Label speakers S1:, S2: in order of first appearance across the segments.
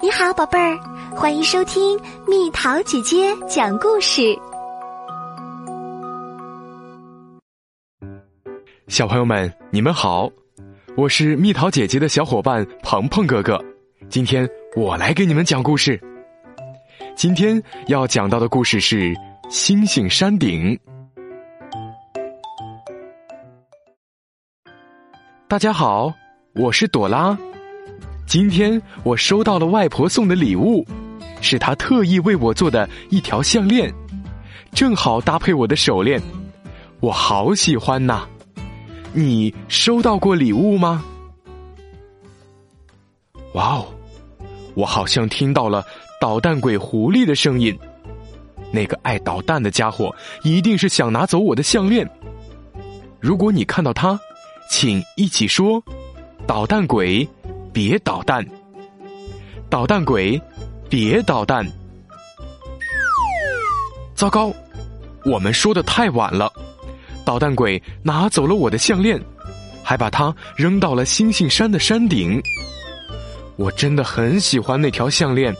S1: 你好，宝贝儿，欢迎收听蜜桃姐姐讲故事。
S2: 小朋友们，你们好，我是蜜桃姐姐的小伙伴鹏鹏哥哥。今天我来给你们讲故事。今天要讲到的故事是《星星山顶》。大家好，我是朵拉。今天我收到了外婆送的礼物，是她特意为我做的一条项链，正好搭配我的手链，我好喜欢呐！你收到过礼物吗？哇哦，我好像听到了捣蛋鬼狐狸的声音，那个爱捣蛋的家伙一定是想拿走我的项链。如果你看到他，请一起说：“捣蛋鬼。”别捣蛋！捣蛋鬼，别捣蛋！糟糕，我们说的太晚了。捣蛋鬼拿走了我的项链，还把它扔到了星星山的山顶。我真的很喜欢那条项链，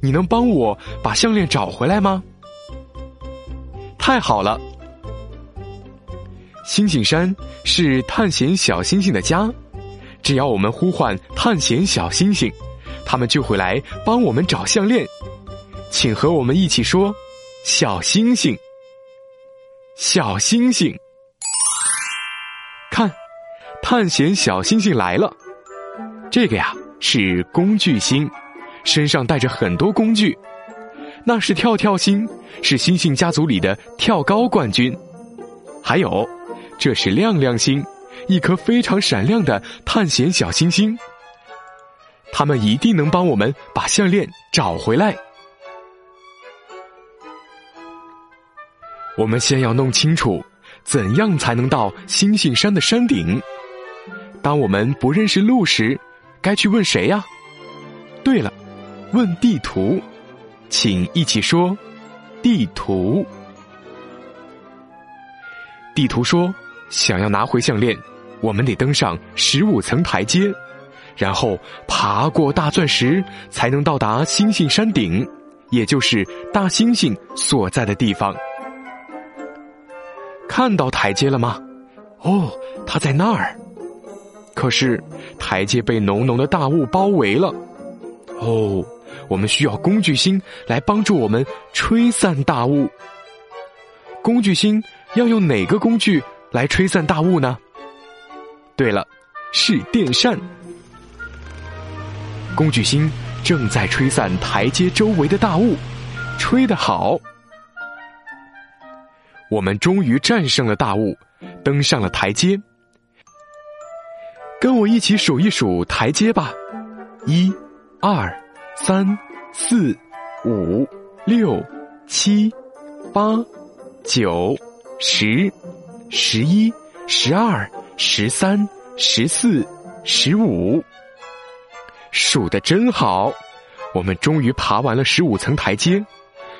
S2: 你能帮我把项链找回来吗？太好了！星星山是探险小星星的家。只要我们呼唤探险小星星，他们就会来帮我们找项链。请和我们一起说：“小星星，小星星。”看，探险小星星来了。这个呀是工具星，身上带着很多工具。那是跳跳星，是星星家族里的跳高冠军。还有，这是亮亮星。一颗非常闪亮的探险小星星，他们一定能帮我们把项链找回来。我们先要弄清楚，怎样才能到星星山的山顶。当我们不认识路时，该去问谁呀？对了，问地图，请一起说：地图。地图说，想要拿回项链。我们得登上十五层台阶，然后爬过大钻石，才能到达星星山顶，也就是大猩猩所在的地方。看到台阶了吗？哦，它在那儿。可是台阶被浓浓的大雾包围了。哦，我们需要工具星来帮助我们吹散大雾。工具星要用哪个工具来吹散大雾呢？对了，是电扇。工具星正在吹散台阶周围的大雾，吹得好。我们终于战胜了大雾，登上了台阶。跟我一起数一数台阶吧：一、二、三、四、五、六、七、八、九、十、十一、十二。十三、十四、十五，数的真好！我们终于爬完了十五层台阶，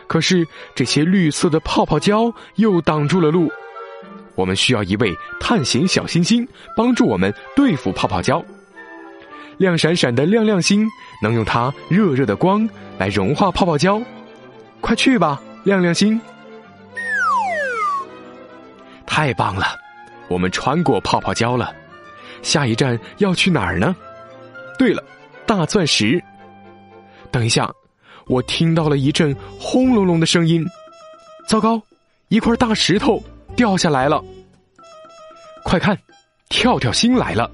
S2: 可是这些绿色的泡泡胶又挡住了路。我们需要一位探险小星星帮助我们对付泡泡胶。亮闪闪的亮亮星能用它热热的光来融化泡泡胶，快去吧，亮亮星！太棒了！我们穿过泡泡胶了，下一站要去哪儿呢？对了，大钻石。等一下，我听到了一阵轰隆隆的声音。糟糕，一块大石头掉下来了！快看，跳跳星来了，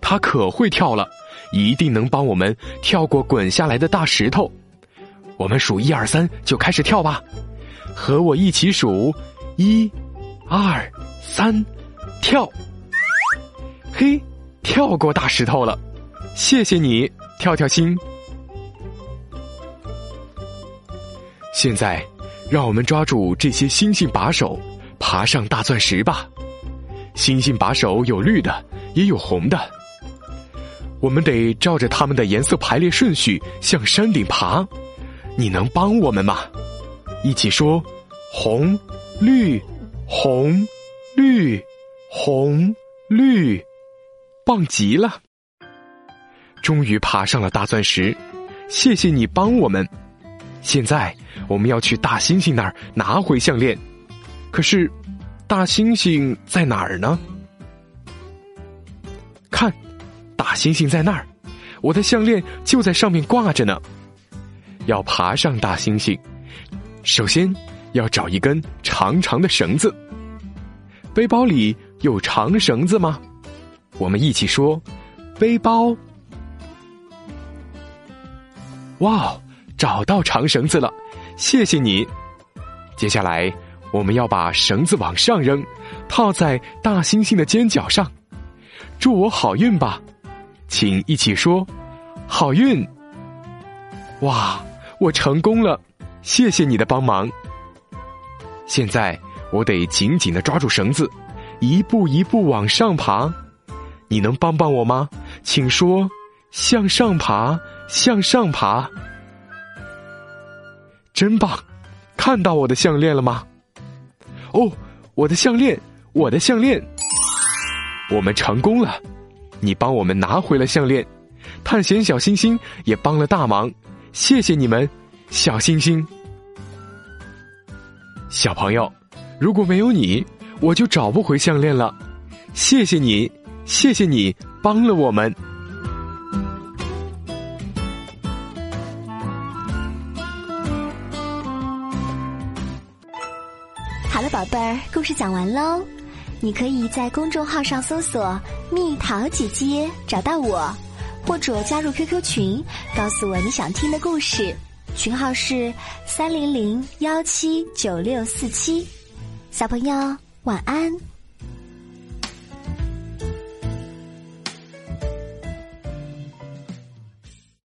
S2: 他可会跳了，一定能帮我们跳过滚下来的大石头。我们数一二三就开始跳吧，和我一起数，一、二、三。跳，嘿，跳过大石头了，谢谢你，跳跳星。现在，让我们抓住这些星星把手，爬上大钻石吧。星星把手有绿的，也有红的。我们得照着它们的颜色排列顺序向山顶爬。你能帮我们吗？一起说：红、绿、红、绿。红绿，棒极了！终于爬上了大钻石，谢谢你帮我们。现在我们要去大猩猩那儿拿回项链，可是大猩猩在哪儿呢？看，大猩猩在那儿，我的项链就在上面挂着呢。要爬上大猩猩，首先要找一根长长的绳子。背包里有长绳子吗？我们一起说：“背包。”哇，找到长绳子了，谢谢你。接下来我们要把绳子往上扔，套在大猩猩的尖角上。祝我好运吧，请一起说：“好运。”哇！我成功了，谢谢你的帮忙。现在我得紧紧的抓住绳子，一步一步往上爬。你能帮帮我吗？请说，向上爬，向上爬。真棒！看到我的项链了吗？哦，我的项链，我的项链。我们成功了，你帮我们拿回了项链。探险小星星也帮了大忙。谢谢你们，小星星。小朋友，如果没有你，我就找不回项链了。谢谢你，谢谢你帮了我们。
S1: 好了，宝贝儿，故事讲完喽。你可以在公众号上搜索“蜜桃姐姐”找到我。或者加入 QQ 群，告诉我你想听的故事，群号是三零零幺七九六四七。小朋友晚安。